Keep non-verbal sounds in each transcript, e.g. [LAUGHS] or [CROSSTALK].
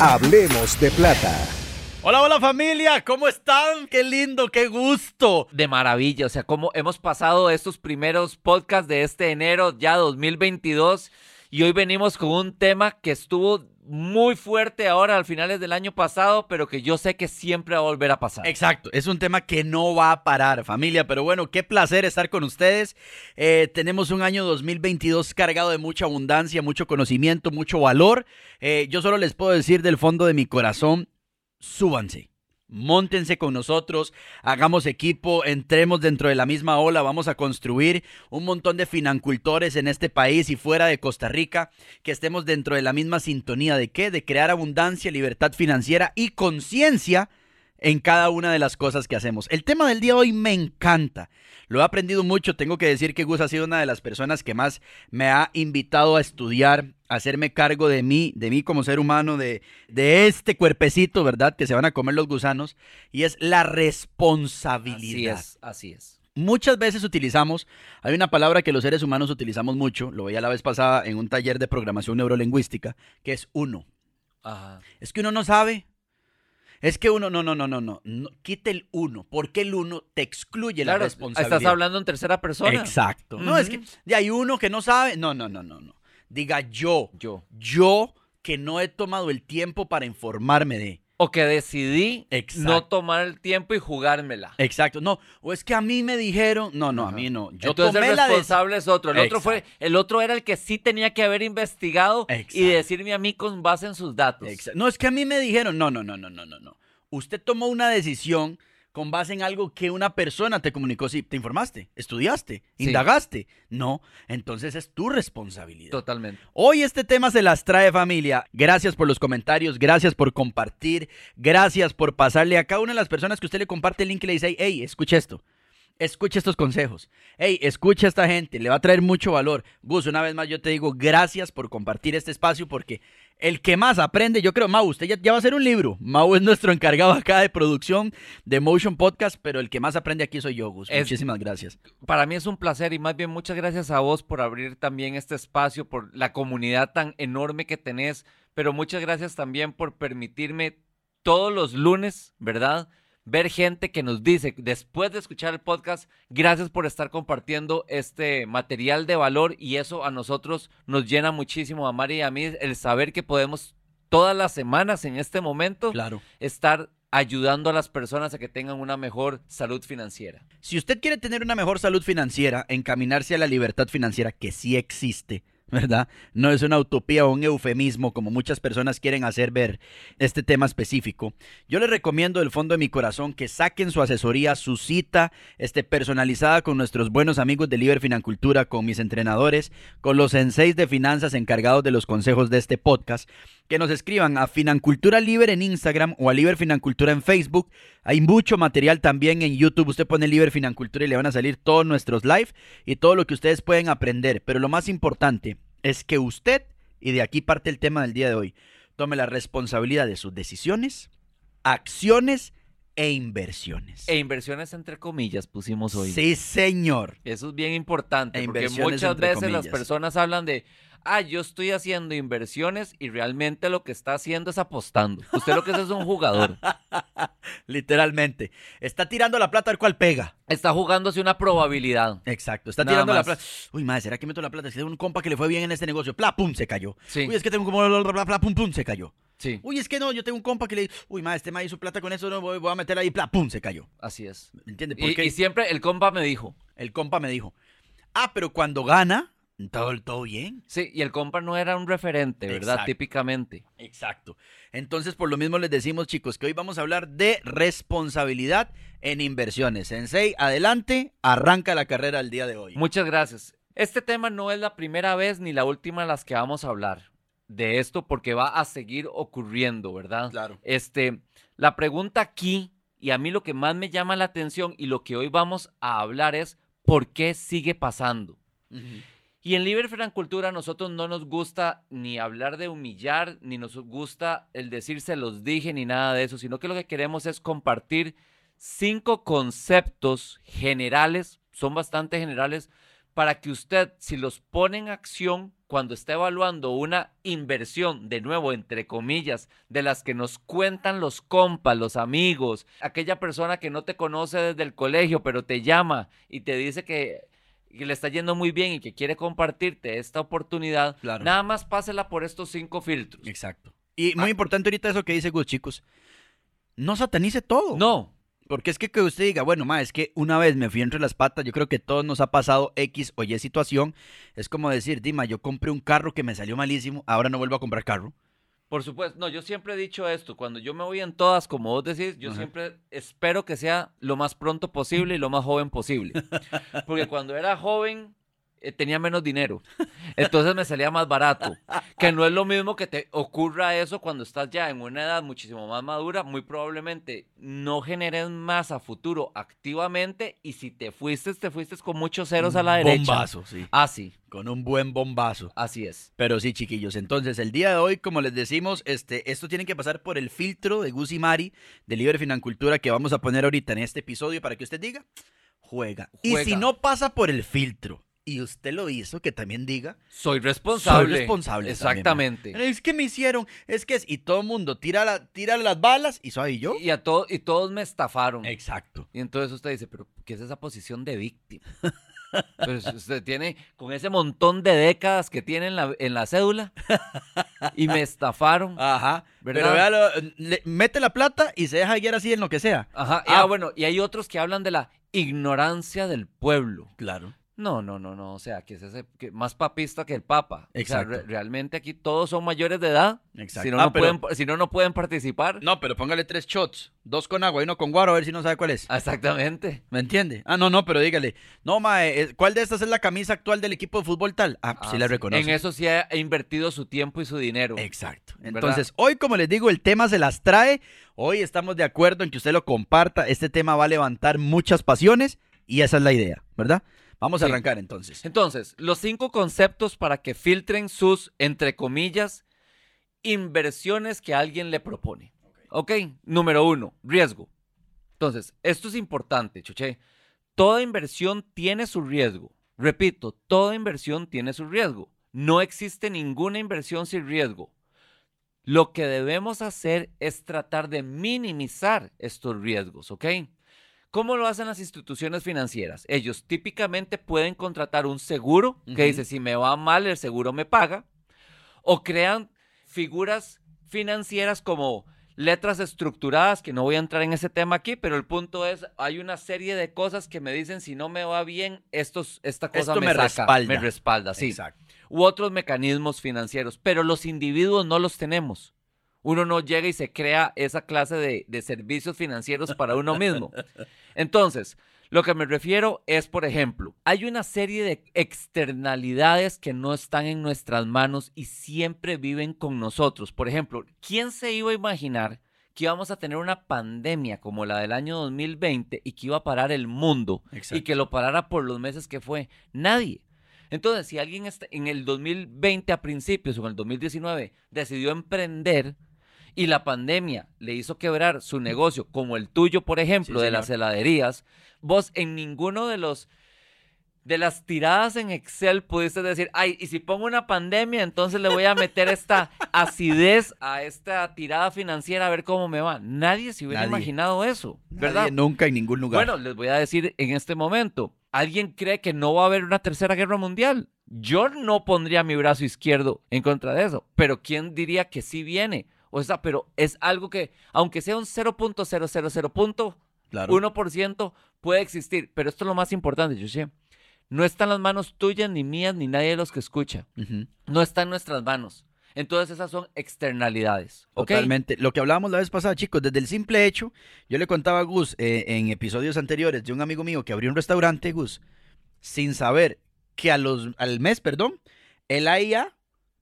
Hablemos de plata. Hola, hola familia, ¿cómo están? Qué lindo, qué gusto. de maravilla. O sea, cómo hemos pasado estos primeros podcasts de este enero ya 2022 y hoy venimos con un tema que estuvo muy fuerte ahora al finales del año pasado, pero que yo sé que siempre va a volver a pasar. Exacto, es un tema que no va a parar, familia, pero bueno, qué placer estar con ustedes. Eh, tenemos un año 2022 cargado de mucha abundancia, mucho conocimiento, mucho valor. Eh, yo solo les puedo decir del fondo de mi corazón, súbanse. Móntense con nosotros, hagamos equipo, entremos dentro de la misma ola, vamos a construir un montón de financultores en este país y fuera de Costa Rica, que estemos dentro de la misma sintonía de qué? De crear abundancia, libertad financiera y conciencia en cada una de las cosas que hacemos. El tema del día de hoy me encanta. Lo he aprendido mucho. Tengo que decir que Gus ha sido una de las personas que más me ha invitado a estudiar, a hacerme cargo de mí, de mí como ser humano, de, de este cuerpecito, ¿verdad? Que se van a comer los gusanos. Y es la responsabilidad. Así es, así es. Muchas veces utilizamos, hay una palabra que los seres humanos utilizamos mucho, lo veía la vez pasada en un taller de programación neurolingüística, que es uno. Ajá. Es que uno no sabe. Es que uno, no, no, no, no, no, no. Quite el uno, porque el uno te excluye la responsabilidad. estás hablando en tercera persona. Exacto. No, es que ya hay uno que no sabe. No, no, no, no, no. Diga yo, Yo. yo que no he tomado el tiempo para informarme de. O que decidí Exacto. no tomar el tiempo y jugármela. Exacto. No, o es que a mí me dijeron. No, no, a mí no. Yo Entonces tomé el la de. responsable es otro. El otro fue, el otro era el que sí tenía que haber investigado y decirme a mí con base en sus datos. No, es que a mí me dijeron, no, no, no, no, no, no, no. Usted tomó una decisión con base en algo que una persona te comunicó. Sí, te informaste, estudiaste, Sí. indagaste. No, entonces es tu responsabilidad. Totalmente. Hoy este tema se las trae familia. Gracias por los comentarios, gracias por compartir, gracias por pasarle a cada una de las personas que usted le comparte el link y le dice, hey, escucha esto. Escucha estos consejos. Hey, escucha a esta gente, le va a traer mucho valor. Gus, una vez más yo te digo gracias por compartir este espacio porque el que más aprende, yo creo, Mau, usted ya, ya va a hacer un libro. Mau es nuestro encargado acá de producción de Motion Podcast, pero el que más aprende aquí soy yo, Gus. Es- Muchísimas gracias. Para mí es un placer y más bien muchas gracias a vos por abrir también este espacio, por la comunidad tan enorme que tenés, pero muchas gracias también por permitirme todos los lunes, ¿verdad? Ver gente que nos dice, después de escuchar el podcast, gracias por estar compartiendo este material de valor y eso a nosotros nos llena muchísimo, a Mari y a mí, el saber que podemos todas las semanas en este momento Claro. estar ayudando a las personas a que tengan una mejor salud financiera. Si usted quiere tener una mejor salud financiera, encaminarse a la libertad financiera, que sí existe, ¿verdad? No es una utopía o un eufemismo como muchas personas quieren hacer ver este tema específico. Yo les recomiendo del fondo de mi corazón que saquen su asesoría, su cita este, personalizada con nuestros buenos amigos de Liber Financultura, con mis entrenadores, con los senseis de finanzas encargados de los consejos de este podcast. Que nos escriban a Financultura Liber en Instagram o a Liber Financultura en Facebook. Hay mucho material también en YouTube. Usted pone Liber Financultura y le van a salir todos nuestros live y todo lo que ustedes pueden aprender. Pero lo más importante es que usted, y de aquí parte el tema del día de hoy, tome la responsabilidad de sus decisiones, acciones e inversiones. E inversiones entre comillas pusimos hoy. Sí, señor. Eso es bien importante E porque muchas veces las personas hablan de, ah, yo estoy haciendo inversiones y realmente lo que está haciendo es apostando. Usted lo que es es un jugador. [LAUGHS] Literalmente. Está tirando la plata al cual pega. Está jugándose una probabilidad. Exacto. Está Nada tirando la plata. Uy, madre, ¿será que meto la plata? Si tengo un compa que le fue bien en este negocio. Pla, pum, se cayó. Sí. Uy, es que tengo como bla, bla, bla, pum, pum, se cayó. Sí, Uy, es que no, yo tengo un compa que le uy, madre, este ma hizo plata con eso, no, voy, voy a meter ahí, pla, pum, se cayó. así es. ¿Me entiendes? Y, y siempre el compa me dijo, el compa me dijo, ah, pero cuando gana, todo, todo bien. sí, y el compa no era un referente, ¿verdad? Exacto. Típicamente. Exacto. Entonces, por lo mismo les decimos, chicos, que hoy vamos a hablar de responsabilidad en inversiones. Sensei, adelante, arranca la carrera el día de hoy. Muchas gracias. Este tema no es la primera vez ni la última de las que vamos a hablar de esto porque va a seguir ocurriendo, ¿verdad? Claro. Este, la pregunta aquí, y a mí lo que más me llama la atención y lo que hoy vamos a hablar es ¿por qué sigue pasando? Y en Libre Francultura nosotros no nos gusta ni hablar de humillar, ni nos gusta el decir se los dije, ni nada de eso, sino que lo que queremos es compartir cinco conceptos generales, son bastante generales, para que usted, si los pone en acción cuando está evaluando una inversión, de nuevo, entre comillas, de las que nos cuentan los compas, los amigos, aquella persona que no te conoce desde el colegio, pero te llama y te dice que, que le está yendo muy bien y que quiere compartirte esta oportunidad, Claro. nada más pásela por estos cinco filtros. Exacto. Y Ah. muy importante ahorita eso que dice Gus, chicos. No satanice todo. No, Porque es que que usted diga, bueno, ma, es que una vez me fui entre las patas, yo creo que todos nos ha pasado X o Y situación. Es como decir, Dima, yo compré un carro que me salió malísimo, ahora no vuelvo a comprar carro. Por supuesto, no, yo siempre he dicho esto, cuando yo me voy en todas, como vos decís, yo Ajá. siempre espero que sea lo más pronto posible y lo más joven posible. [LAUGHS] Porque cuando era joven tenía menos dinero, entonces me salía más barato. Que no es lo mismo que te ocurra eso cuando estás ya en una edad muchísimo más madura, muy probablemente no generes más a futuro activamente y si te fuiste, te fuiste con muchos ceros a la derecha. Bombazo, sí. Así, Con un buen bombazo. así es. Pero sí, chiquillos. Entonces, el día de hoy, como les decimos, este, esto tiene que pasar por el filtro de Gus y Mari de Libre Financultura que vamos a poner ahorita en este episodio para que usted diga, juega. Y Juega. si no pasa por el filtro y usted lo hizo, que también diga, Soy responsable. Soy responsable también, Exactamente. es que me hicieron, es que es, y todo el mundo tira, la, tira las balas y soy yo. Y, a to- y todos me estafaron. Exacto. Y entonces usted dice, pero ¿qué es esa posición de víctima? Pues usted tiene, con ese montón de décadas que tiene en la, en la cédula, y me estafaron. Ajá. ¿Verdad? Pero véalo, le- mete la plata y se deja guiar así en lo que sea. Ajá. y, Ah. ah, bueno, y hay otros que hablan de la ignorancia del pueblo. Claro. No, no, no, no. O sea, que es ese que más papista que el papa. O sea, Exacto. re- realmente aquí todos son mayores de edad. Exacto. Si no, Ah, no pero- pueden, si no, no pueden participar. No, pero póngale tres shots. Dos con agua y uno con guaro, a ver si no sabe cuál es. Exactamente. ¿Me entiende? Ah, no, no, pero dígale. No, mae, eh, ¿cuál de estas es la camisa actual del equipo de fútbol tal? Ah, pues sí Ah, la sí. reconoce. En eso sí ha invertido su tiempo y su dinero. Exacto. ¿Verdad? Entonces, hoy, como les digo, el tema se las trae. Hoy estamos de acuerdo en que usted lo comparta. Este tema va a levantar muchas pasiones y esa es la idea, ¿verdad? Vamos a Sí. arrancar entonces. Entonces, los cinco conceptos para que filtren sus, entre comillas, inversiones que alguien le propone. Ok, número uno, riesgo. Entonces, esto es importante, Chuché. Toda inversión tiene su riesgo. Repito, toda inversión tiene su riesgo. No existe ninguna inversión sin riesgo. Lo que debemos hacer es tratar de minimizar estos riesgos, ¿ok? ¿Cómo lo hacen las instituciones financieras? Ellos típicamente pueden contratar un seguro que dice, si me va mal, el seguro me paga. O crean figuras financieras como letras estructuradas, que no voy a entrar en ese tema aquí, pero el punto es, hay una serie de cosas que me dicen, si no me va bien, estos, esta cosa Esto me, me saca, respalda. me respalda, sí. Exacto. U otros mecanismos financieros, pero los individuos no los tenemos. Uno no llega y se crea esa clase de, de servicios financieros para uno mismo. [LAUGHS] Entonces, lo que me refiero es, por ejemplo, hay una serie de externalidades que no están en nuestras manos y siempre viven con nosotros. Por ejemplo, ¿quién se iba a imaginar que íbamos a tener una pandemia como la del año 2020 y que iba a parar el mundo y que lo parara por los meses que fue? Nadie. Entonces, si alguien está- en el 2020 a principios o en el 2019 decidió emprender y la pandemia le hizo quebrar su negocio, como el tuyo, por ejemplo, Sí, de las heladerías, vos en ninguno de los de las tiradas en Excel pudiste decir, ay, y si pongo una pandemia, entonces le voy a meter esta [LAUGHS] acidez a esta tirada financiera a ver cómo me va. Nadie se hubiera Nadie. imaginado eso, ¿verdad? Nadie, nunca en ningún lugar. Bueno, les voy a decir en este momento, ¿alguien cree que no va a haber una tercera guerra mundial? Yo no pondría mi brazo izquierdo en contra de eso, pero ¿quién diría que sí viene? O sea, pero es algo que, aunque sea un 0.000.1%, claro. puede existir. Pero esto es lo más importante, Joshua. No está en las manos tuyas, ni mías, ni nadie de los que escucha. No está en nuestras manos. Entonces esas son externalidades. ¿ok? Totalmente. Lo que hablábamos la vez pasada, chicos, desde el simple hecho, yo le contaba a Gus eh, en episodios anteriores de un amigo mío que abrió un restaurante, Gus, sin saber que a los, al mes, perdón, el AIA,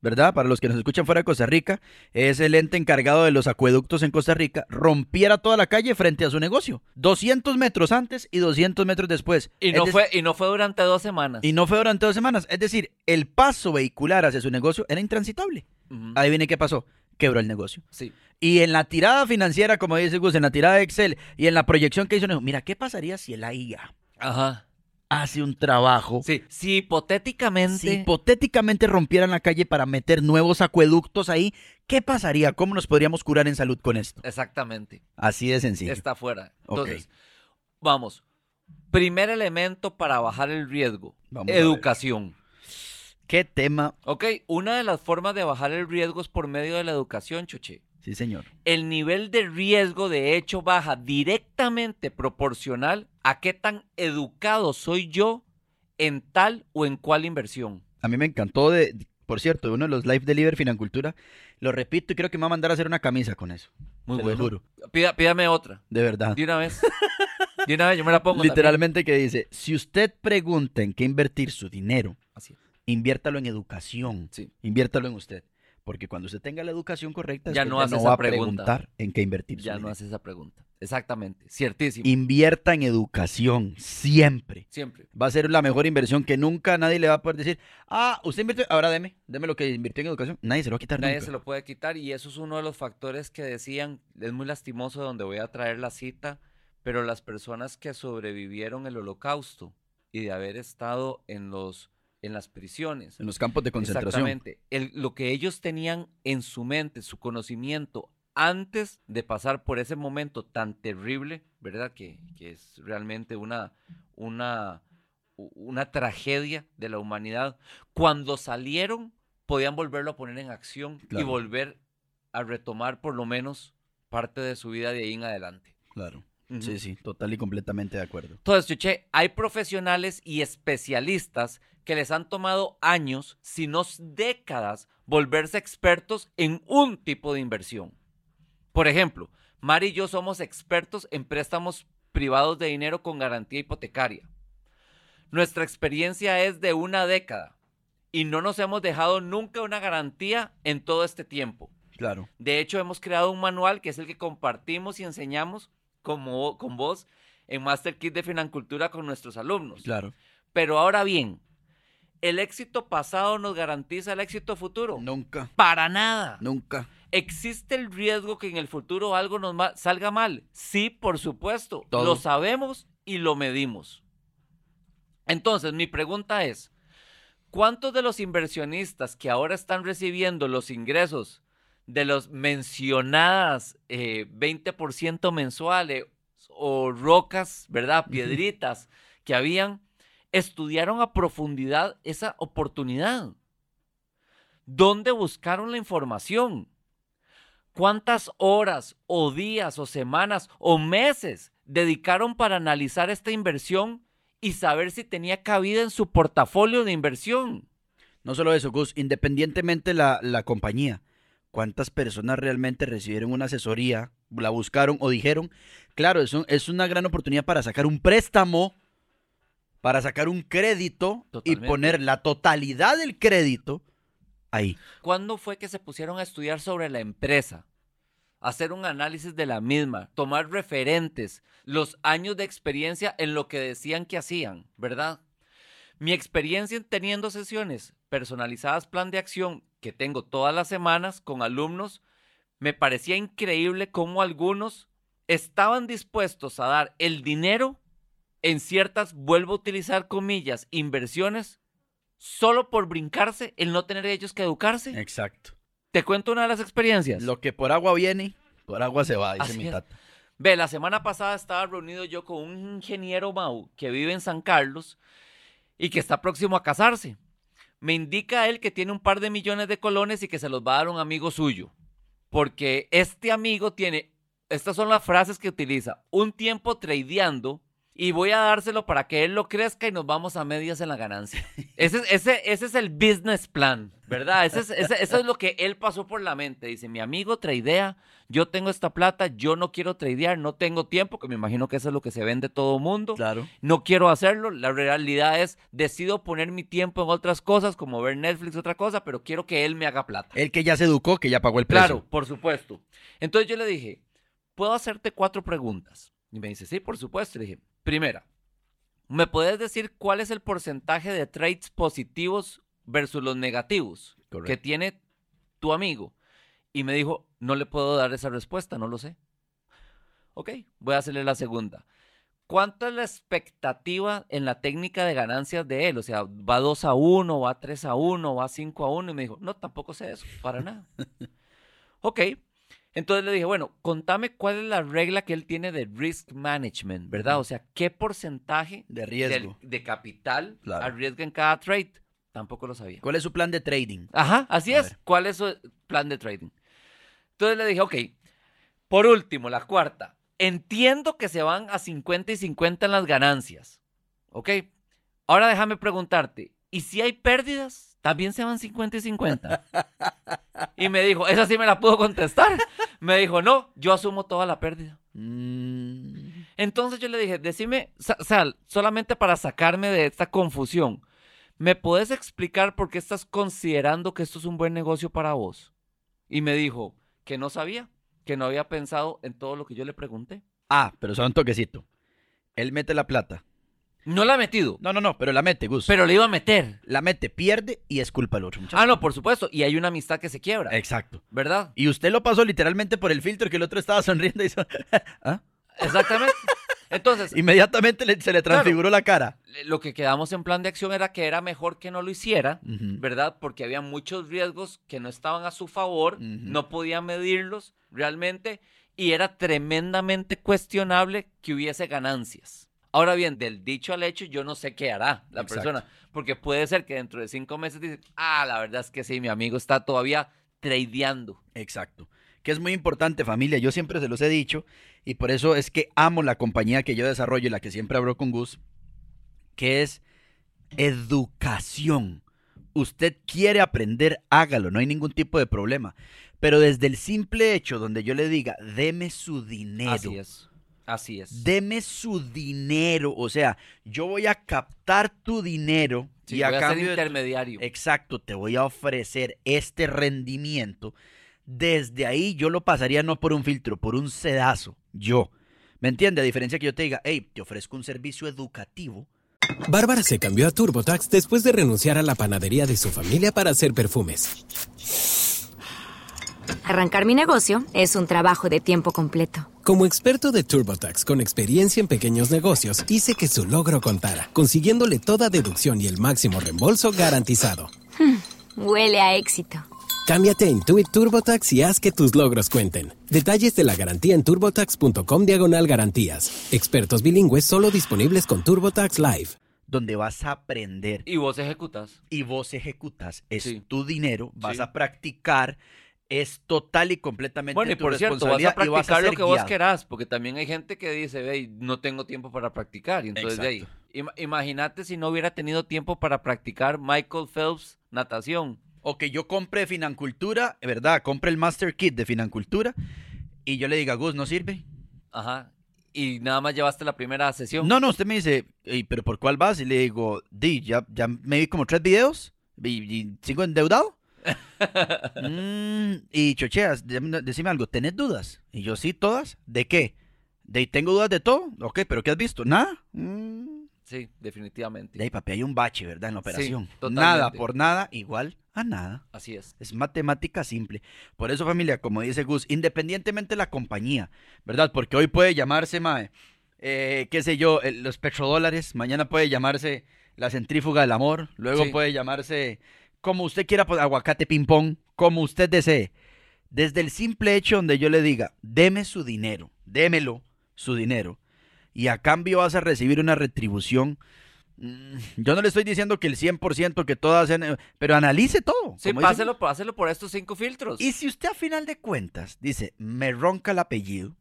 ¿verdad? Para los que nos escuchan fuera de Costa Rica, es el ente encargado de los acueductos en Costa Rica, rompiera toda la calle frente a su negocio. 200 metros antes y 200 metros después. Y no, fue, y no fue durante dos semanas. y no fue durante dos semanas. Es decir, el paso vehicular hacia su negocio era intransitable. Ujú. Adivine qué pasó. Quebró el negocio. Sí. Y en la tirada financiera, como dice Gus, en la tirada de Excel y en la proyección que hizo, mira, ¿qué pasaría si el AIA Ajá. Hace un trabajo? Sí. Si hipotéticamente. Si hipotéticamente rompieran la calle para meter nuevos acueductos ahí, ¿qué pasaría? ¿Cómo nos podríamos curar en salud con esto? Exactamente. Así de sencillo. Está afuera. Ok. Entonces, vamos. Primer elemento para bajar el riesgo. Vamos educación. ¿Qué tema? Ok, una de las formas de bajar el riesgo es por medio de la educación, Chuche. Sí, señor. El nivel de riesgo, de hecho, baja directamente proporcional a qué tan educado soy yo en tal o en cual inversión. A mí me encantó de, por cierto, de uno de los live deliver Financultura. Lo repito y creo que me va a mandar a hacer una camisa con eso. Muy Te lo bueno. juro. Pida- pídame otra. De verdad. De una vez. De una vez, yo me la pongo. también. Literalmente que dice, si usted pregunta en qué invertir su dinero, Así es. inviértalo en educación. Sí. Inviértalo en usted. Porque cuando usted tenga la educación correcta, Ya no hace va esa a pregunta. preguntar en qué invertir Ya no hace esa pregunta. Exactamente. Ciertísimo. Invierta en educación, siempre. Siempre. Va a ser la mejor inversión que nunca nadie le va a poder decir, ah, usted invirtió, ahora deme, deme lo que invirtió en educación. Nadie se lo va a quitar Nadie nunca. se lo puede quitar y eso es uno de los factores que decían, es muy lastimoso donde voy a traer la cita, pero las personas que sobrevivieron el holocausto y de haber estado en los en las prisiones. En los campos de concentración. Exactamente. El- lo que ellos tenían en su mente, su conocimiento, antes de pasar por ese momento tan terrible, ¿verdad? Que, que es realmente una, una, una tragedia de la humanidad. Cuando salieron, podían volverlo a poner en acción y volver a retomar por lo menos parte de su vida de ahí en adelante. Claro. Ujú. Sí, sí, total y completamente de acuerdo. Entonces, Chuché, hay profesionales y especialistas que les han tomado años, si no décadas, volverse expertos en un tipo de inversión. Por ejemplo, Mari y yo somos expertos en préstamos privados de dinero con garantía hipotecaria. Nuestra experiencia es de una década y no nos hemos dejado nunca una garantía en todo este tiempo. Claro. De hecho, hemos creado un manual que es el que compartimos y enseñamos como, con vos en Master Kit de Financultura con nuestros alumnos. Claro. Pero ahora bien, ¿el éxito pasado nos garantiza el éxito futuro? Nunca, Para nada. nunca. ¿Existe el riesgo que en el futuro algo nos ma- salga mal? Sí, por supuesto. Todo. Lo sabemos y lo medimos. Entonces, mi pregunta es, ¿cuántos de los inversionistas que ahora están recibiendo los ingresos de los mencionadas eh, 20% mensuales o rocas, ¿verdad? Piedritas que habían, estudiaron a profundidad esa oportunidad? ¿Dónde buscaron la información? ¿Cuántas horas o días o semanas o meses dedicaron para analizar esta inversión y saber si tenía cabida en su portafolio de inversión? No solo eso, Gus, independientemente la, la compañía, ¿cuántas personas realmente recibieron una asesoría, la buscaron o dijeron? Claro, es, un- es una gran oportunidad para sacar un préstamo, para sacar un crédito Totalmente. y poner la totalidad del crédito ahí. ¿Cuándo fue que se pusieron a estudiar sobre la empresa? Hacer un análisis de la misma, tomar referentes, los años de experiencia en lo que decían que hacían, ¿verdad? Mi experiencia en teniendo sesiones personalizadas plan de acción que tengo todas las semanas con alumnos, me parecía increíble cómo algunos estaban dispuestos a dar el dinero en ciertas, vuelvo a utilizar comillas, inversiones, solo por brincarse el no tener ellos que educarse. Exacto. Te cuento una de las experiencias. Lo que por agua viene, por agua se va, dice mi tata. Ve, la semana pasada estaba reunido yo con un ingeniero Mau que vive en San Carlos y que está próximo a casarse. Me indica él que tiene un par de millones de colones y que se los va a dar un amigo suyo. Porque este amigo tiene, estas son las frases que utiliza, un tiempo tradeando y voy a dárselo para que él lo crezca y nos vamos a medias en la ganancia. [LAUGHS] Ese, es- ese, ese es el business plan, ¿verdad? Ese es, ese- eso es lo que él pasó por la mente. Dice, mi amigo tradea, yo tengo esta plata, yo no quiero tradear, no tengo tiempo, que me imagino que eso es lo que se vende todo mundo. Claro. No quiero hacerlo, la realidad es, decido poner mi tiempo en otras cosas, como ver Netflix, otra cosa, pero quiero que él me haga plata. El que ya se educó, que ya pagó el precio. Claro, por supuesto. Entonces yo le dije, ¿puedo hacerte cuatro preguntas? Y me dice, sí, por supuesto. Le dije, primera, ¿me puedes decir cuál es el porcentaje de trades positivos versus los negativos que tiene tu amigo? Y me dijo, no le puedo dar esa respuesta, no lo sé. Ok, voy a hacerle la segunda. ¿Cuánto es la expectativa en la técnica de ganancias de él? O sea, ¿va 2 a 1, va 3 a 1, va 5 a 1? Y me dijo, no, tampoco sé eso, para nada. [LAUGHS] ok, entonces le dije, bueno, contame cuál es la regla que él tiene de risk management, ¿verdad? O sea, ¿qué porcentaje De riesgo. de capital Claro. arriesga en cada trade? Tampoco lo sabía. ¿Cuál es su plan de trading? Ajá, así A es. ver. ¿Cuál es su plan de trading? Entonces le dije, ok, por último, la cuarta. Entiendo que se van a 50 y 50 en las ganancias. ¿Ok? Ahora déjame preguntarte, ¿y si hay pérdidas? ¿También se van 50 y 50? Y me dijo, esa sí me la pudo contestar. Me dijo, no, yo asumo toda la pérdida. Mm, Entonces yo le dije, decime, Sa- Sal, solamente para sacarme de esta confusión, ¿me puedes explicar por qué estás considerando que esto es un buen negocio para vos? Y me dijo que no sabía, que no había pensado en todo lo que yo le pregunté. Ah, pero solo un toquecito. Él mete la plata. No la ha metido, No, no, no, pero la mete, Gus. pero le iba a meter. La mete, pierde y es culpa del otro muchacho. Ah, no, por supuesto. Y hay una amistad que se quiebra, Exacto. ¿verdad? Y usted lo pasó literalmente por el filtro que el otro estaba sonriendo y hizo... [LAUGHS] ¿Ah? Exactamente. Entonces, [LAUGHS] Inmediatamente le- se le transfiguró la cara. lo que quedamos en plan de acción era que era mejor que no lo hiciera. ¿verdad? Porque había muchos riesgos que no estaban a su favor, no podía medirlos realmente y era tremendamente cuestionable que hubiese ganancias. Ahora bien, del dicho al hecho, yo no sé qué hará la Exacto. persona, porque puede ser que dentro de cinco meses dice, ah, la verdad es que sí, mi amigo está todavía tradeando. Exacto. Que es muy importante, familia. Yo siempre se los he dicho y por eso es que amo la compañía que yo desarrollo y la que siempre abro con Gus, que es educación. Usted quiere aprender, hágalo, no hay ningún tipo de problema. Pero desde el simple hecho donde yo le diga, deme su dinero. Así es, así es. Deme su dinero. O sea, yo voy a captar tu dinero Sí, y a voy a ser cambio tu- intermediario. Exacto, te voy a ofrecer este rendimiento. Desde ahí yo lo pasaría no por un filtro, por un sedazo. Yo. ¿Me entiende? A diferencia que yo te diga, hey, te ofrezco un servicio educativo. Bárbara se cambió a TurboTax después de renunciar a la panadería de su familia para hacer perfumes. Arrancar mi negocio es un trabajo de tiempo completo. Como experto de TurboTax con experiencia en pequeños negocios, hice que su logro contara, consiguiéndole toda deducción y el máximo reembolso garantizado. Huele a éxito. Cámbiate a Intuit TurboTax y haz que tus logros cuenten. Detalles de la garantía en turbotax.com diagonal garantías. Expertos bilingües solo disponibles con TurboTax Live. donde vas a aprender Y vos ejecutas. y vos ejecutas. Es Sí. tu dinero, vas Sí. a practicar, es total y completamente Bueno, y tu por cierto, vas a y vas practicar lo que vos guiado. querás, porque también hay gente que dice, ve, no tengo tiempo para practicar. Y entonces, de ahí, ima- imagínate si no hubiera tenido tiempo para practicar Michael Phelps natación. O que yo compre Financultura, ¿verdad? Compre el Master Kit de Financultura y yo le diga, Gus, ¿no sirve? Ajá. Y nada más llevaste la primera sesión. No, no, usted me dice, "Ey, ¿pero por cuál vas? Y le digo, di, ya, ya me vi como tres videos y, y sigo endeudado. Mm, y chocheas, decime algo, ¿tenés dudas? Y yo, sí, todas. ¿De qué? ¿De tengo dudas de todo? Ok, ¿pero qué has visto? ¿Nada? Mm, Sí, definitivamente. De ahí, papi, hay un bache, ¿verdad? En la operación. nada por nada, igual a nada. Así es. Es matemática simple. Por eso, familia, como dice Gus, independientemente de la compañía, ¿verdad? Porque hoy puede llamarse, mae, eh, qué sé yo, los petrodólares. Mañana puede llamarse la centrífuga del amor. Luego Sí. puede llamarse como usted quiera, pues, aguacate ping-pong, como usted desee. Desde el simple hecho donde yo le diga, deme su dinero, démelo su dinero, y a cambio vas a recibir una retribución. mm, Yo no le estoy diciendo que el 100%, que todas, sean, pero analice todo. Sí, páselo, páselo por estos cinco filtros. Y si usted a final de cuentas dice, me ronca el apellido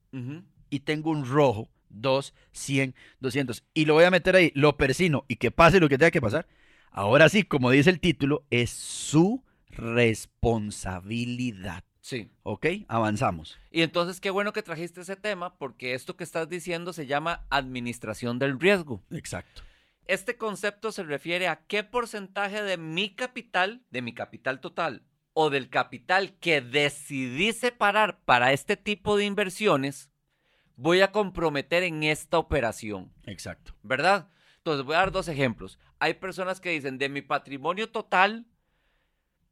y tengo un rojo, 2, 100, 200, y lo voy a meter ahí, lo persino y que pase lo que tenga que pasar, ahora sí, como dice el título, es su responsabilidad. Sí. ¿Ok? Avanzamos. Y entonces qué bueno que trajiste ese tema porque esto que estás diciendo se llama administración del riesgo. Exacto. Este concepto se refiere a qué porcentaje de mi capital, de mi capital total o del capital que decidí separar para este tipo de inversiones, voy a comprometer en esta operación, Exacto. ¿verdad? Entonces voy a dar dos ejemplos. Hay personas que dicen, de mi patrimonio total,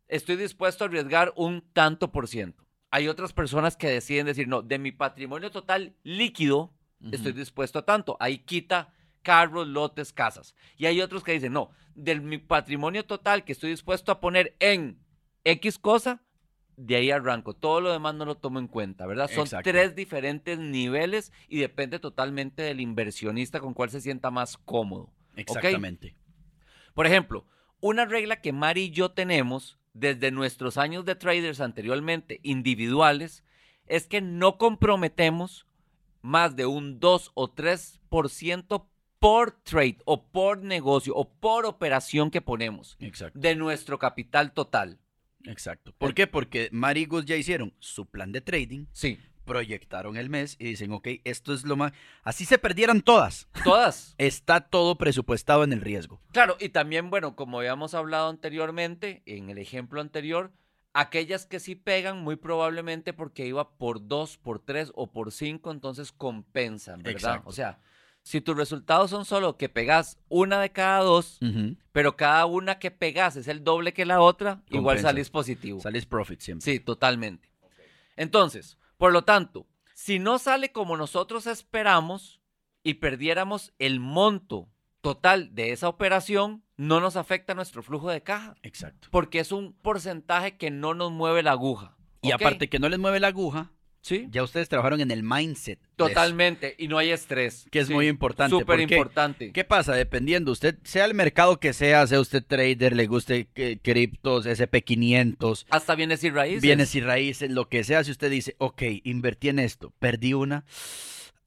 estoy dispuesto a arriesgar un tanto por ciento. Hay otras personas que deciden decir, no, de mi patrimonio total líquido, estoy dispuesto a tanto. Ahí quita carros, lotes, casas. Y hay otros que dicen, no, de mi patrimonio total que estoy dispuesto a poner en X cosa, de ahí arranco. Todo lo demás no lo tomo en cuenta, ¿verdad? Son Exacto. tres diferentes niveles y depende totalmente del inversionista con cuál se sienta más cómodo. Exactamente. Por ejemplo, una regla que Mari y yo tenemos desde nuestros años de traders anteriormente individuales es que no comprometemos más de un 2 o 3% por trade o por negocio o por operación que ponemos Exacto. de nuestro capital total. Exacto. ¿Por qué? Porque Mari y Gus ya hicieron su plan de trading, Sí, proyectaron el mes y dicen, ok, esto es lo más... Así se perdieran todas. todas. [LAUGHS] Está todo presupuestado en el riesgo. Claro, y también, bueno, como habíamos hablado anteriormente, en el ejemplo anterior, aquellas que sí pegan, muy probablemente porque iba por dos, por tres o por cinco, entonces compensan, ¿verdad? Exacto. O sea, si tus resultados son solo que pegas una de cada dos, pero cada una que pegas es el doble que la otra, igual salís positivo. Sales profit siempre. Sí, totalmente. Entonces, por lo tanto, si no sale como nosotros esperamos y perdiéramos el monto total de esa operación, no nos afecta nuestro flujo de caja, Exacto. porque es un porcentaje que no nos mueve la aguja. Y aparte que no les mueve la aguja, sí, ya ustedes trabajaron en el mindset. totalmente, y no hay estrés. Que es Sí, muy importante, ¿por Súper importante. ¿Qué pasa? Dependiendo, usted, sea el mercado que sea, sea usted trader, le guste que- criptos, SP500, Hasta bienes y raíces. bienes y raíces, lo que sea, si usted dice, ok, invertí en esto, perdí una,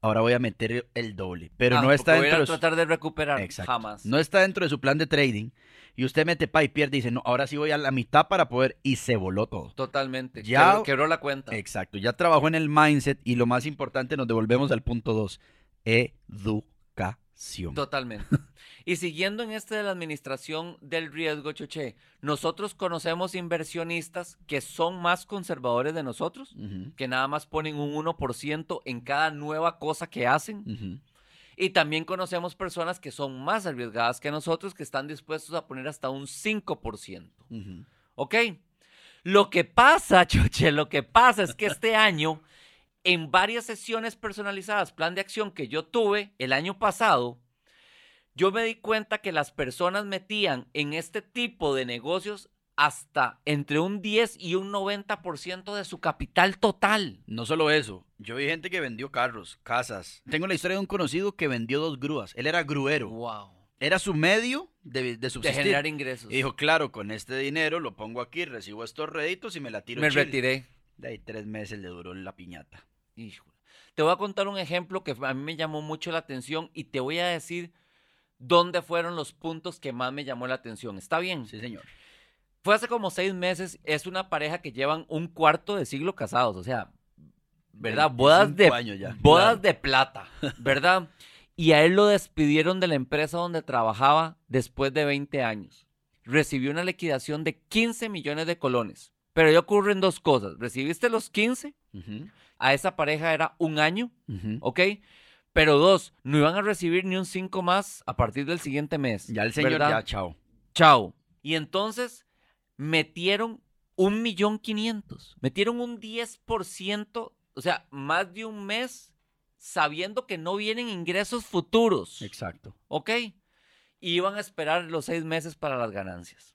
ahora voy a meter el doble. Pero Ah, no está porque voy a dentro de su- tratar de recuperar. Exacto. Jamás. No está dentro de su plan de trading. Y usted mete pa y pierde y dice, no, ahora sí voy a la mitad para poder. Y se voló todo. Totalmente. Ya- Quebró, quebró la cuenta. Exacto. Ya trabajó en el mindset. Y lo más importante, nos devolvemos al punto 2. Educación. Totalmente. [LAUGHS] Y siguiendo en este de la administración del riesgo, Choche, nosotros conocemos inversionistas que son más conservadores de nosotros, que nada más ponen un 1% en cada nueva cosa que hacen. ujú. Y también conocemos personas que son más arriesgadas que nosotros, que están dispuestos a poner hasta un 5%. Ujú. ¿Ok? Lo que pasa, [LAUGHS] Choche, lo que pasa es que este año, en varias sesiones personalizadas, plan de acción que yo tuve el año pasado, yo me di cuenta que las personas metían en este tipo de negocios hasta entre un 10 y un 90% de su capital total. No solo eso. Yo vi gente que vendió carros, casas. Tengo la historia de un conocido que vendió dos grúas. Él era gruero. Wow. Era su medio de, de De subsistir. generar ingresos. Y dijo, claro, con este dinero lo pongo aquí, recibo estos réditos y me la tiro me chill". retiré. De ahí tres meses le duró la piñata. Híjole. Te voy a contar un ejemplo que a mí me llamó mucho la atención y te voy a decir dónde fueron los puntos que más me llamó la atención. ¿Está bien? Sí, señor. Fue hace como seis meses. Es una pareja que llevan un cuarto de siglo casados. O sea, ¿verdad? Bodas de, 25 años ya, bodas claro. de plata, ¿verdad? y a él lo despidieron de la empresa donde trabajaba después de 20 años. Recibió una liquidación de 15 millones de colones. Pero ahí ocurren dos cosas. Recibiste los 15, Ujú, a esa pareja era un año. ¿ok? Pero dos, no iban a recibir ni un 5 más a partir del siguiente mes. Ya el señor, ¿verdad? ya, chao. Chao. Y entonces metieron un millón quinientos. Metieron un 10%, o sea, más de un mes sabiendo que no vienen ingresos futuros. Exacto. ¿Ok? Y iban a esperar los seis meses para las ganancias.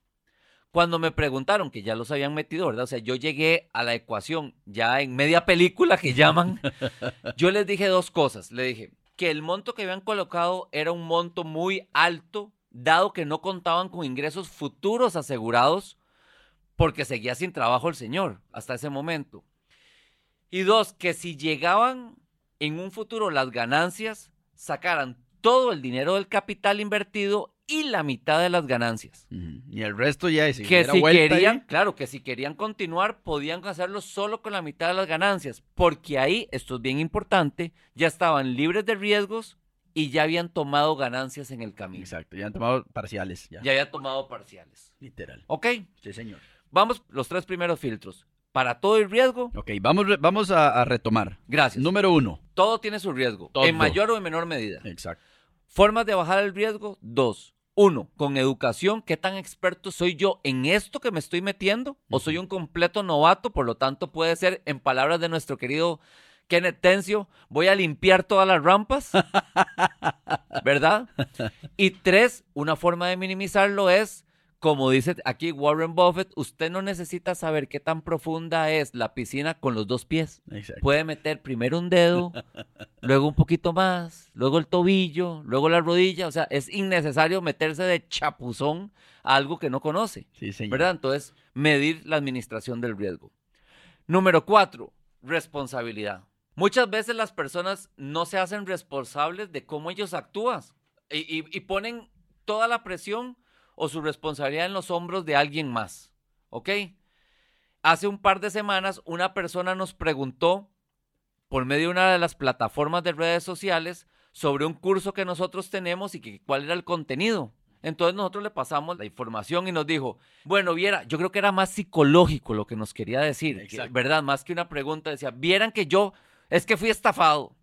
Cuando me preguntaron que ya los habían metido, ¿verdad? O sea, yo llegué a la ecuación ya en media película que llaman. [LAUGHS] yo les dije dos cosas. Le dije que el monto que habían colocado era un monto muy alto, dado que no contaban con ingresos futuros asegurados, porque seguía sin trabajo el señor hasta ese momento. Y dos, que si llegaban en un futuro las ganancias, sacaran todo el dinero del capital invertido y la mitad de las ganancias. Y el resto ya si que si vuelta ahí, querían, claro, que si querían continuar, podían hacerlo solo con la mitad de las ganancias, porque ahí, esto es bien importante, ya estaban libres de riesgos y ya habían tomado ganancias en el camino. Exacto, ya han tomado parciales. Ya. Ya habían tomado parciales. Literal. ¿Ok? Sí, señor. Vamos, los tres primeros filtros. Para todo el riesgo, Ok, vamos, vamos a, a retomar. gracias. Número uno. Todo tiene su riesgo, Todo. en mayor o en menor medida. Exacto. Formas de bajar el riesgo, dos. Uno, con educación, ¿qué tan experto soy yo en esto que me estoy metiendo? ¿O soy un completo novato? Por lo tanto, puede ser, en palabras de nuestro querido Kenneth Tencio, voy a limpiar todas las rampas, [LAUGHS] ¿verdad? Y tres, una forma de minimizarlo es, como dice aquí Warren Buffett, usted no necesita saber qué tan profunda es la piscina con los dos pies. Exacto. Puede meter primero un dedo, [LAUGHS] luego un poquito más, luego el tobillo, luego la rodilla. O sea, es innecesario meterse de chapuzón a algo que no conoce. Sí, señor. ¿Verdad? Entonces, medir la administración del riesgo. Número cuatro, responsabilidad. Muchas veces las personas no se hacen responsables de cómo ellos actúan y, y- y ponen toda la presión o su responsabilidad en los hombros de alguien más. ¿Ok? Hace un par de semanas una persona nos preguntó por medio de una de las plataformas de redes sociales sobre un curso que nosotros tenemos y que cuál era el contenido. Entonces nosotros le pasamos la información y nos dijo, bueno, viera, yo creo que era más psicológico lo que nos quería decir, que-. ¿verdad? Más que una pregunta, decía, vieran que yo, es que fui estafado,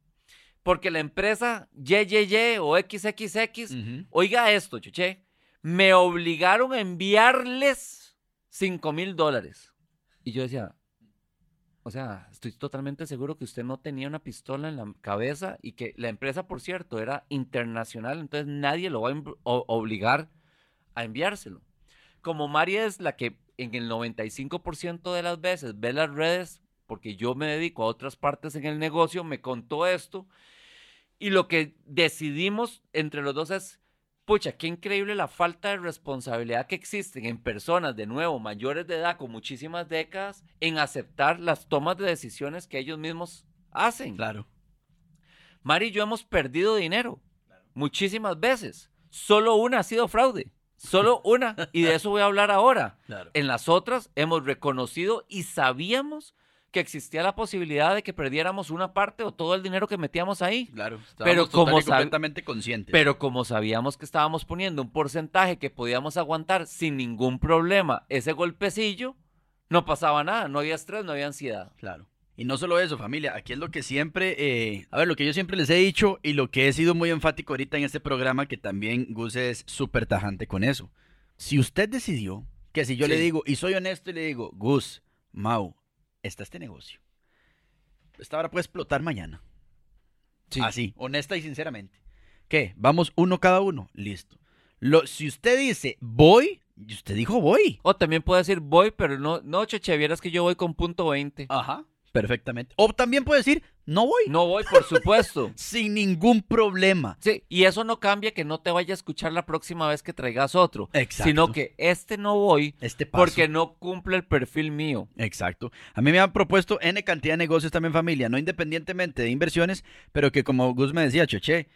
porque la empresa YYY o XXX, oiga esto, chuché, me obligaron a enviarles 5 mil dólares. Y yo decía, o sea, estoy totalmente seguro que usted no tenía una pistola en la cabeza y que la empresa, por cierto, era internacional, entonces nadie lo va a em- obligar a enviárselo. Como Mari es la que en el 95% de las veces ve las redes, porque yo me dedico a otras partes en el negocio, me contó esto. Y lo que decidimos entre los dos es, pucha, qué increíble la falta de responsabilidad que existen en personas, de nuevo, mayores de edad, con muchísimas décadas, en aceptar las tomas de decisiones que ellos mismos hacen. Claro. Mari y yo hemos perdido dinero muchísimas veces. Solo una ha sido fraude. Solo [LAUGHS] una. Y de eso voy a hablar ahora. Claro. En las otras hemos reconocido y sabíamos que existía la posibilidad de que perdiéramos una parte o todo el dinero que metíamos ahí. Claro. Pero como completamente conscientes. Pero como sabíamos que estábamos poniendo un porcentaje que podíamos aguantar sin ningún problema ese golpecillo, no pasaba nada, no había estrés, no había ansiedad. Claro. Y no solo eso, familia, aquí es lo que siempre, eh, a ver, lo que yo siempre les he dicho y lo que he sido muy enfático ahorita en este programa, que también Gus es súper tajante con eso. Si usted decidió que si yo le digo, y soy honesto y le digo, Gus, Mau, está este negocio. Esta hora puede explotar mañana. Así, honesta y sinceramente. ¿Qué? Vamos uno cada uno. Listo. Lo, si usted dice, voy, y usted dijo voy. O también puede decir voy, pero no, no, cheche, vieras que yo voy con punto 20. Ajá. Perfectamente. O también puede decir, no voy. No voy, por supuesto. [LAUGHS] Sin ningún problema. Sí, y eso no cambia que no te vaya a escuchar la próxima vez que traigas otro. Exacto. Sino que este no voy Este paso. porque no cumple el perfil mío. Exacto. A mí me han propuesto N cantidad de negocios también familia, no independientemente de inversiones, pero que como Gus me decía, Choche,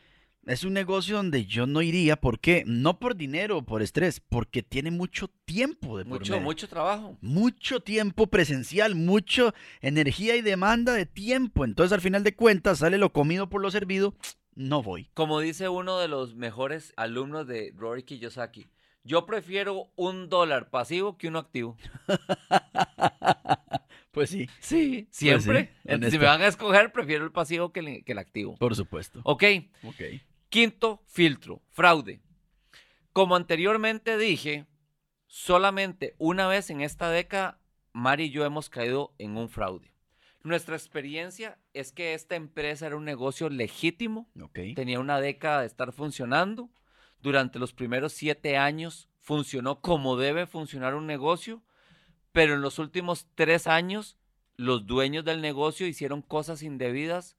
es un negocio donde yo no iría, ¿por qué? No por dinero o por estrés, porque tiene mucho tiempo de Mucho, medio. mucho trabajo. mucho tiempo presencial, mucha energía y demanda de tiempo. Entonces, al final de cuentas, sale lo comido por lo servido, [TSK] no voy. Como dice uno de los mejores alumnos de Rory Kiyosaki, yo prefiero un dólar pasivo que uno activo. [LAUGHS] Pues sí, Sí, siempre. sí, honesto. si me van a escoger, prefiero el pasivo que el, que el activo. por supuesto. Ok, Ok. Quinto filtro, fraude. Como anteriormente dije, solamente una vez en esta década, Mari y yo hemos caído en un fraude. Nuestra experiencia es que esta empresa era un negocio legítimo, tenía una década de estar funcionando. Durante los primeros siete años funcionó como debe funcionar un negocio, pero en los últimos tres años los dueños del negocio hicieron cosas indebidas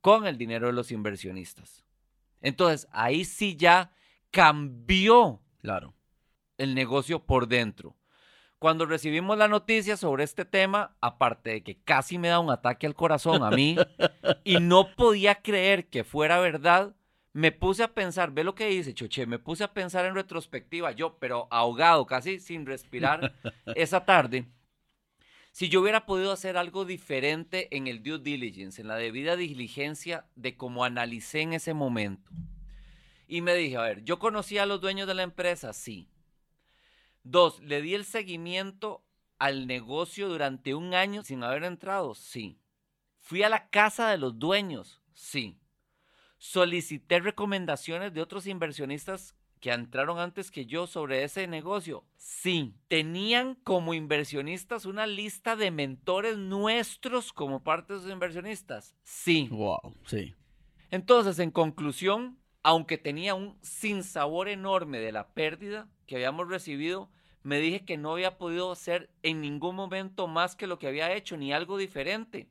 con el dinero de los inversionistas. Entonces, ahí sí ya cambió Claro. el negocio por dentro. Cuando recibimos la noticia sobre este tema, aparte de que casi me da un ataque al corazón a mí [LAUGHS] y no podía creer que fuera verdad, me puse a pensar, ve lo que dice Choche, me puse a pensar en retrospectiva, yo, pero ahogado, casi sin respirar [LAUGHS] esa tarde, si yo hubiera podido hacer algo diferente en el due diligence, en la debida diligencia de cómo analicé en ese momento. Y me dije, a ver, yo conocí a los dueños de la empresa, sí. Dos, le di el seguimiento al negocio durante un año sin haber entrado, sí. Fui a la casa de los dueños, sí. Solicité recomendaciones de otros inversionistas que entraron antes que yo sobre ese negocio, sí. Tenían como inversionistas una lista de mentores nuestros como parte de esos inversionistas, sí. Wow, sí. Entonces, en conclusión, aunque tenía un sinsabor enorme de la pérdida que habíamos recibido, me dije que no había podido hacer en ningún momento más que lo que había hecho, ni algo diferente.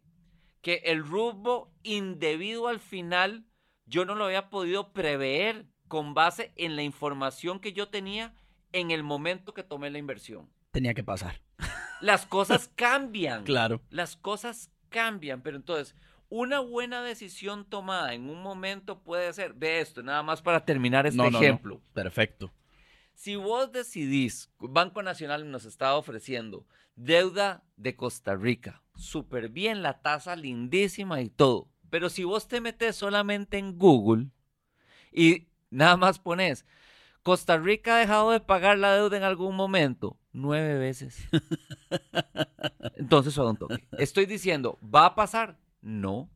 Que el rumbo indebido al final yo no lo había podido prever con base en la información que yo tenía en el momento que tomé la inversión. Tenía que pasar. [LAUGHS] Las cosas cambian. Claro. Las cosas cambian, pero entonces una buena decisión tomada en un momento puede ser, ve esto, nada más para terminar este No, no, no. ejemplo. Perfecto. Si vos decidís, Banco Nacional nos está ofreciendo deuda de Costa Rica, súper bien, la tasa lindísima y todo, pero si vos te metes solamente en Google y nada más pones, Costa Rica ha dejado de pagar la deuda en algún momento, nueve veces. Entonces, un toque. Estoy diciendo, ¿va a pasar? No.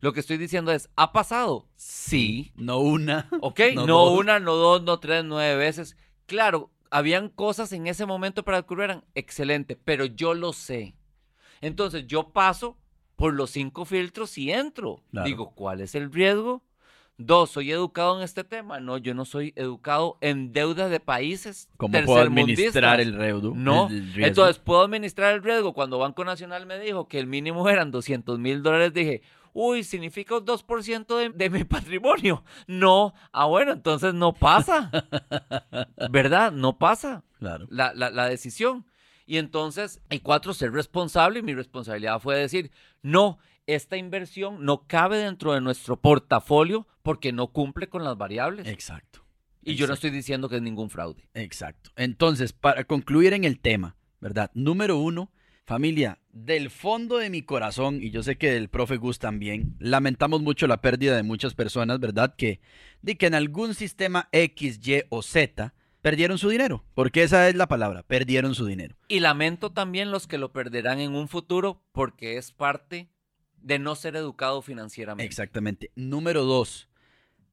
Lo que estoy diciendo es, ¿ha pasado? Sí. No una. ¿Ok? [LAUGHS] No una, no dos, no tres, nueve veces. Claro, habían cosas en ese momento para que ocurrieran. Excelente, pero yo lo sé. Entonces yo paso por los cinco filtros y entro. Claro. Digo, ¿cuál es el riesgo? Dos, ¿soy educado en este tema? No, yo no soy educado en deuda de países ¿Cómo puedo administrar el reudo? No, el riesgo? entonces puedo administrar el riesgo. Cuando Banco Nacional me dijo que el mínimo eran 200 mil dólares, dije, uy, significa un 2% de, de mi [LAUGHS] patrimonio. No, ah, bueno, entonces no pasa. [LAUGHS] ¿Verdad? No pasa Claro. la, la- la decisión. Y entonces, y cuatro, ser responsable. Y mi responsabilidad fue decir, no, esta inversión no cabe dentro de nuestro portafolio porque no cumple con las variables. Exacto. y yo no estoy diciendo que es ningún fraude. Exacto. Entonces, para concluir en el tema, ¿verdad? Número uno, familia, del fondo de mi corazón, y yo sé que del profe Gus también, lamentamos mucho la pérdida de muchas personas, ¿verdad? Que, de que en algún sistema X, Y o Z perdieron su dinero, porque esa es la palabra, perdieron su dinero. Y lamento también los que lo perderán en un futuro porque es parte de no ser educado financieramente. Exactamente. Número dos,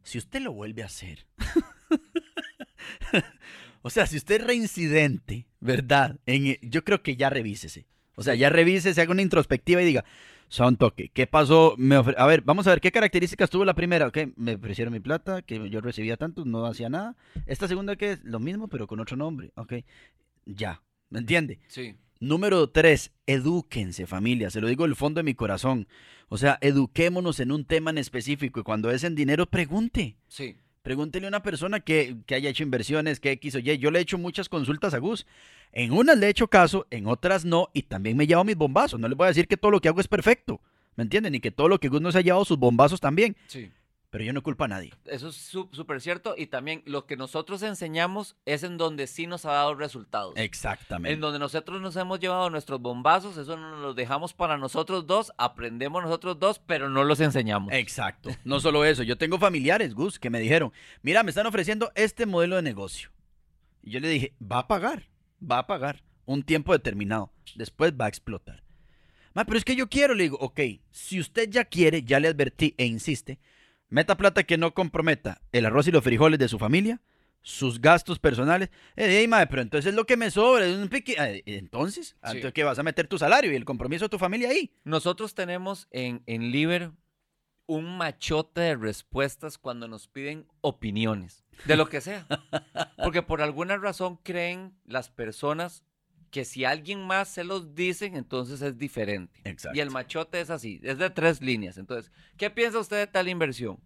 si usted lo vuelve a hacer, [LAUGHS] o sea, si usted es reincidente, ¿verdad? En, yo creo que ya revísese. O sea, ya revísese, haga una introspectiva y diga, son toque, ¿qué pasó? Me ofre- a ver, vamos a ver, ¿qué características tuvo la primera? Ok, me ofrecieron mi plata, que yo recibía tanto, no hacía nada. Esta segunda, que es lo mismo, pero con otro nombre. Ok, ya, ¿me entiende? Sí. Número tres, edúquense familia, se lo digo del fondo de mi corazón. O sea, eduquémonos en un tema en específico y cuando es en dinero, pregunte. Sí. Pregúntele a una persona que, que haya hecho inversiones, que X o Y. Yo le he hecho muchas consultas a Gus. En unas le he hecho caso, en otras no, y también me he llevado mis bombazos. No les voy a decir que todo lo que hago es perfecto, ¿me entienden? Y que todo lo que Gus no se ha llevado sus bombazos también. Sí. Pero yo no culpo a nadie. Eso es súper cierto. Y también lo que nosotros enseñamos es en donde sí nos ha dado resultados. Exactamente. En donde nosotros nos hemos llevado nuestros bombazos, eso no nos los dejamos para nosotros dos, aprendemos nosotros dos, pero no los enseñamos. Exacto. No solo eso, yo tengo familiares, Gus, que me dijeron, mira, me están ofreciendo este modelo de negocio. Y yo le dije, va a pagar, va a pagar un tiempo determinado. Después va a explotar. Ma, pero es que yo quiero, le digo, ok, si usted ya quiere, ya le advertí e insiste, meta plata que no comprometa el arroz y los frijoles de su familia, sus gastos personales. Eh, mae, pero entonces es lo que me sobra. es un piqui- eh, Entonces, Sí. entonces que vas a meter tu salario y el compromiso de tu familia ahí. Nosotros tenemos en, en Liber un machote de respuestas cuando nos piden opiniones, de lo que sea. [LAUGHS] Porque por alguna razón creen las personas que si alguien más se los dicen, entonces es diferente. Exacto. Y el machote es así, es de tres líneas. Entonces, ¿qué piensa usted de tal inversión?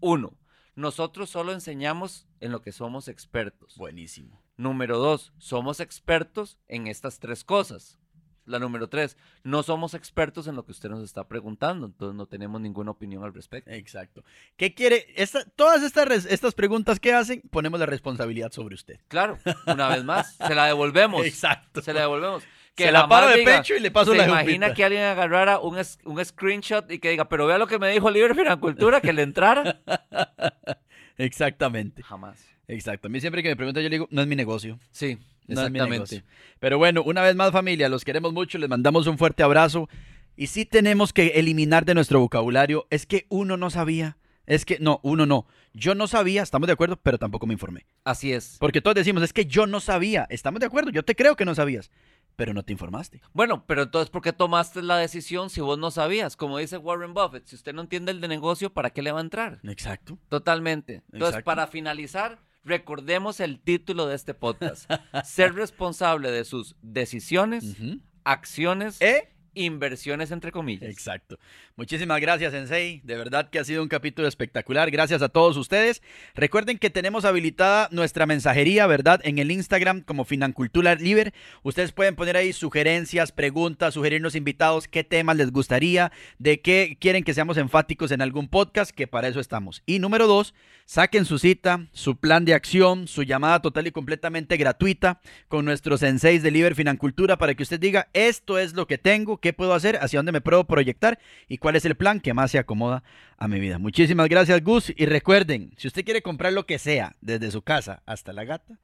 Uno, nosotros solo enseñamos en lo que somos expertos. Buenísimo. Número dos, somos expertos en estas tres cosas. La número tres, no somos expertos en lo que usted nos está preguntando, entonces no tenemos ninguna opinión al respecto. Exacto. ¿Qué quiere? Esta- todas estas, estas preguntas que hacen, ponemos la responsabilidad sobre usted. Claro, una vez más, se la devolvemos. [LAUGHS] Exacto. Se la devolvemos. Se la paro de diga, pecho y le paso ¿Se la imagina jupita? que alguien agarrara un, un screenshot y que diga, pero vea lo que me dijo Libre Financultura, que le entrara? [LAUGHS] Exactamente. Jamás. Exacto. A mí siempre que me preguntan, yo le digo, no es mi negocio. Sí, No es mi exactamente. negocio. Pero bueno, una vez más familia, los queremos mucho, les mandamos un fuerte abrazo. Y sí tenemos que eliminar de nuestro vocabulario, es que uno no sabía, es que no, uno no. Yo no sabía, estamos de acuerdo, pero tampoco me informé. Así es. Porque todos decimos, es que yo no sabía, estamos de acuerdo, yo te creo que no sabías, pero no te informaste. Bueno, pero entonces, ¿por qué tomaste la decisión si vos no sabías? Como dice Warren Buffett, si usted no entiende el de negocio, ¿para qué le va a entrar? Exacto. Totalmente. Entonces, Exacto. para finalizar, recordemos el título de este podcast. [LAUGHS] Ser responsable de sus decisiones, acciones, ¿Eh? Inversiones, entre comillas. Exacto. Muchísimas gracias, Sensei. De verdad que ha sido un capítulo espectacular. Gracias a todos ustedes. Recuerden que tenemos habilitada nuestra mensajería, ¿verdad? En el Instagram como Financultura Liber. Ustedes pueden poner ahí sugerencias, preguntas, sugerirnos invitados, qué temas les gustaría, de qué quieren que seamos enfáticos en algún podcast, que para eso estamos. Y número dos, saquen su cita, su plan de acción, su llamada total y completamente gratuita con nuestros senseis de Liber Financultura para que usted diga, esto es lo que tengo, qué puedo hacer, hacia dónde me puedo proyectar y cuál es el plan que más se acomoda a mi vida. Muchísimas gracias, Gus. Y recuerden, si usted quiere comprar lo que sea, desde su casa hasta la gata,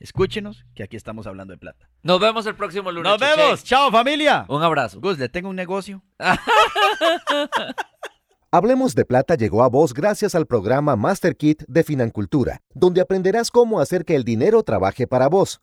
escúchenos que aquí estamos hablando de plata. Nos vemos el próximo lunes. Nos vemos. Chao, familia. Un abrazo. Gus, le tengo un negocio. [LAUGHS] Hablemos de Plata llegó a vos gracias al programa Master Kit de Financultura, donde aprenderás cómo hacer que el dinero trabaje para vos.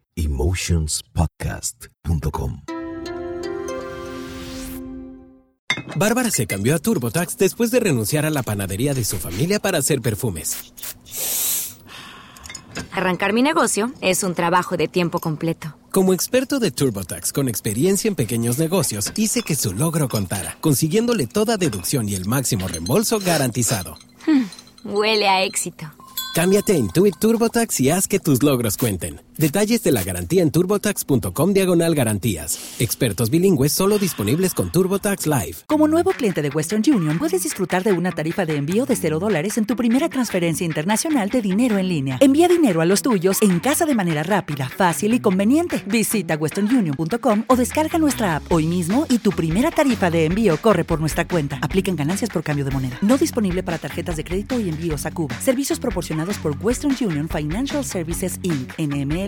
emotionspodcast.com. Bárbara se cambió a TurboTax después de renunciar a la panadería de su familia para hacer perfumes. Arrancar mi negocio es un trabajo de tiempo completo. Como experto de TurboTax con experiencia en pequeños negocios, hice que su logro contara, consiguiéndole toda deducción y el máximo reembolso garantizado. Huele a éxito. Cámbiate a Intuit TurboTax y haz que tus logros cuenten. Detalles de la garantía en turbotax.com diagonal garantías. Expertos bilingües solo disponibles con TurboTax Live. Como nuevo cliente de Western Union, puedes disfrutar de una tarifa de envío de 0 dólares en tu primera transferencia internacional de dinero en línea. Envía dinero a los tuyos en casa de manera rápida, fácil y conveniente. Visita westernunion.com o descarga nuestra app hoy mismo y tu primera tarifa de envío corre por nuestra cuenta. Aplican ganancias por cambio de moneda. No disponible para tarjetas de crédito y envíos a Cuba. Servicios proporcionados por Western Union Financial Services Inc.